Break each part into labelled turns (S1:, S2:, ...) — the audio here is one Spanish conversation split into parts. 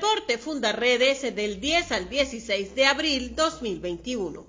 S1: Reporte Fundarredes del 10 al 16 de abril 2021.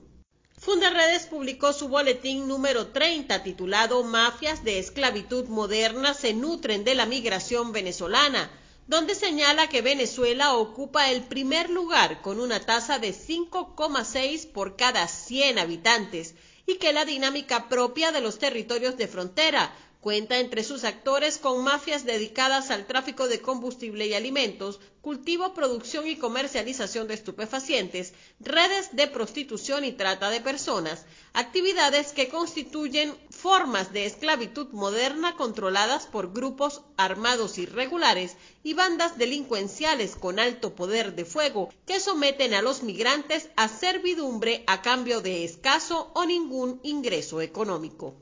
S1: Fundarredes publicó su boletín número 30 titulado Mafias de esclavitud moderna se nutren de la migración venezolana, donde señala que Venezuela ocupa el primer lugar con una tasa de 5,6 por cada 100 habitantes y que la dinámica propia de los territorios de frontera Cuenta entre sus actores con mafias dedicadas al tráfico de combustible y alimentos, cultivo, producción y comercialización de estupefacientes, redes de prostitución y trata de personas, actividades que constituyen formas de esclavitud moderna controladas por grupos armados irregulares y bandas delincuenciales con alto poder de fuego que someten a los migrantes a servidumbre a cambio de escaso o ningún ingreso económico.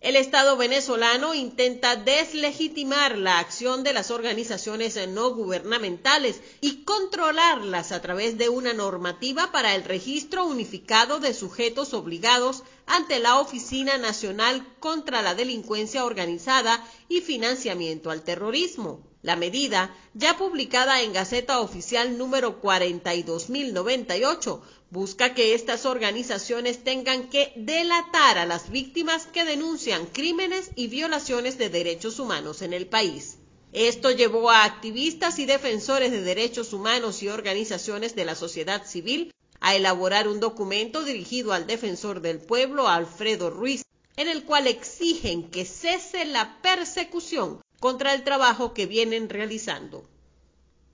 S1: El Estado venezolano intenta deslegitimar la acción de las organizaciones no gubernamentales y controlarlas a través de una normativa para el registro unificado de sujetos obligados ante la Oficina Nacional contra la Delincuencia Organizada y Financiamiento al Terrorismo. La medida, ya publicada en Gaceta Oficial número 42098, busca que estas organizaciones tengan que delatar a las víctimas que denuncian crímenes y violaciones de derechos humanos en el país. Esto llevó a activistas y defensores de derechos humanos y organizaciones de la sociedad civil a elaborar un documento dirigido al defensor del pueblo, Alfredo Ruiz, en el cual exigen que cese la persecución contra el trabajo que vienen realizando.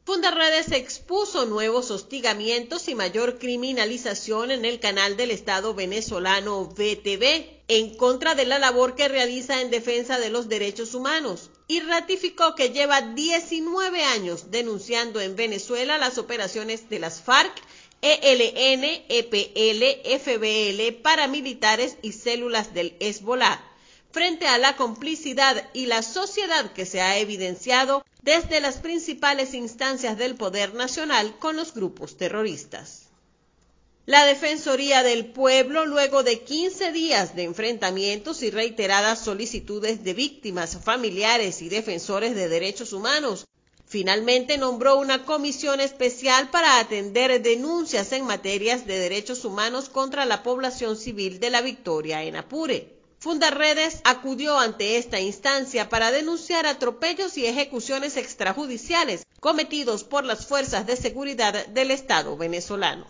S1: Fundarredes expuso nuevos hostigamientos y mayor criminalización en el canal del Estado venezolano VTV en contra de la labor que realiza en defensa de los derechos humanos y ratificó que lleva 19 años denunciando en Venezuela las operaciones de las FARC, ELN, EPL, FBL, paramilitares y células del Hezbollah frente a la complicidad y la sociedad que se ha evidenciado desde las principales instancias del poder nacional con los grupos terroristas. La Defensoría del Pueblo, luego de 15 días de enfrentamientos y reiteradas solicitudes de víctimas, familiares y defensores de derechos humanos, finalmente nombró una comisión especial para atender denuncias en materias de derechos humanos contra la población civil de la Victoria en Apure. Fundarredes acudió ante esta instancia para denunciar atropellos y ejecuciones extrajudiciales cometidos por las fuerzas de seguridad del Estado venezolano.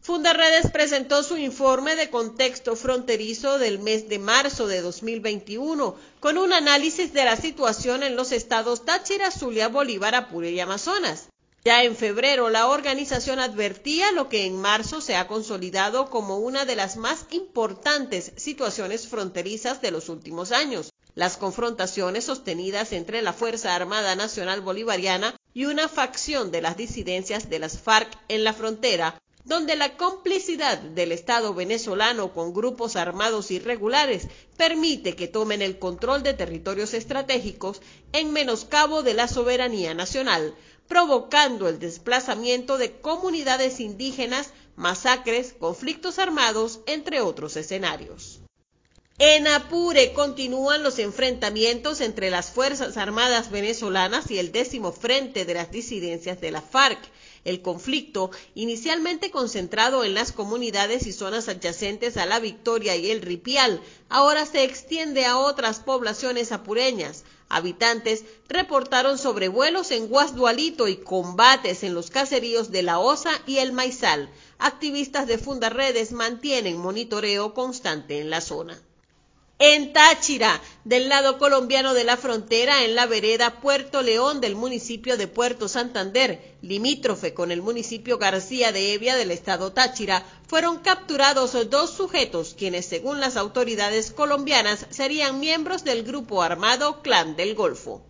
S1: Fundarredes presentó su informe de contexto fronterizo del mes de marzo de 2021 con un análisis de la situación en los estados Táchira, Zulia, Bolívar, Apure y Amazonas. Ya en febrero, la organización advertía lo que en marzo se ha consolidado como una de las más importantes situaciones fronterizas de los últimos años, las confrontaciones sostenidas entre la Fuerza Armada Nacional Bolivariana y una facción de las disidencias de las FARC en la frontera, donde la complicidad del Estado venezolano con grupos armados irregulares permite que tomen el control de territorios estratégicos en menoscabo de la soberanía nacional, provocando el desplazamiento de comunidades indígenas, masacres, conflictos armados, entre otros escenarios. En Apure continúan los enfrentamientos entre las Fuerzas Armadas venezolanas y el décimo frente de las disidencias de la FARC. El conflicto, inicialmente concentrado en las comunidades y zonas adyacentes a la Victoria y el Ripial, ahora se extiende a otras poblaciones apureñas, Habitantes reportaron sobrevuelos en Guasdualito y combates en los caseríos de La Osa y El Maizal. Activistas de Fundarredes mantienen monitoreo constante en la zona. En Táchira, del lado colombiano de la frontera, en la vereda Puerto León del municipio de Puerto Santander, limítrofe con el municipio García de Evia del estado Táchira, fueron capturados dos sujetos quienes, según las autoridades colombianas, serían miembros del grupo armado Clan del Golfo.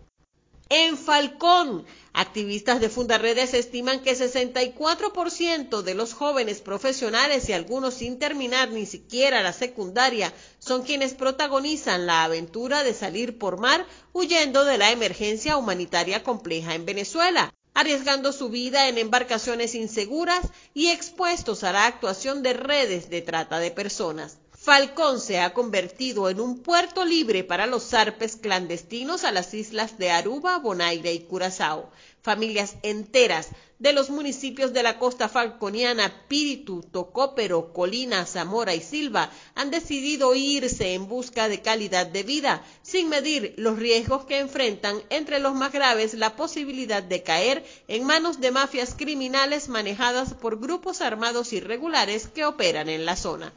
S1: En Falcón, activistas de Fundarredes estiman que 64% de los jóvenes profesionales y algunos sin terminar ni siquiera la secundaria son quienes protagonizan la aventura de salir por mar huyendo de la emergencia humanitaria compleja en Venezuela, arriesgando su vida en embarcaciones inseguras y expuestos a la actuación de redes de trata de personas. Falcón se ha convertido en un puerto libre para los zarpes clandestinos a las islas de Aruba, Bonaire y Curazao. Familias enteras de los municipios de la costa falconiana Píritu, Tocópero, Colina, Zamora y Silva han decidido irse en busca de calidad de vida, sin medir los riesgos que enfrentan, entre los más graves la posibilidad de caer en manos de mafias criminales manejadas por grupos armados irregulares que operan en la zona.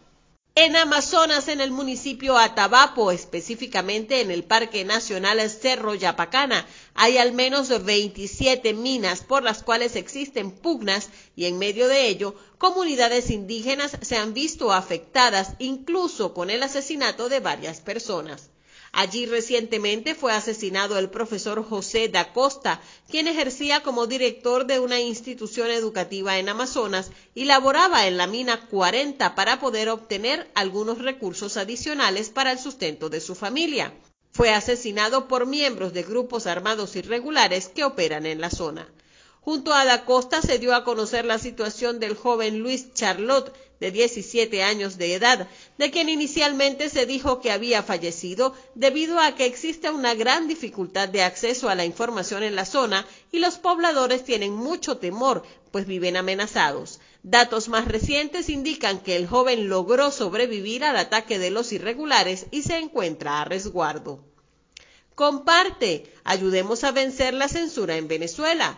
S1: En Amazonas, en el municipio Atabapo, específicamente en el Parque Nacional Cerro Yapacana, hay al menos 27 minas por las cuales existen pugnas y en medio de ello comunidades indígenas se han visto afectadas incluso con el asesinato de varias personas. Allí recientemente fue asesinado el profesor José da Costa, quien ejercía como director de una institución educativa en Amazonas y laboraba en la mina 40 para poder obtener algunos recursos adicionales para el sustento de su familia. Fue asesinado por miembros de grupos armados irregulares que operan en la zona. Junto a Da Costa se dio a conocer la situación del joven Luis Charlotte, de 17 años de edad, de quien inicialmente se dijo que había fallecido debido a que existe una gran dificultad de acceso a la información en la zona y los pobladores tienen mucho temor, pues viven amenazados. Datos más recientes indican que el joven logró sobrevivir al ataque de los irregulares y se encuentra a resguardo. Comparte, ayudemos a vencer la censura en Venezuela.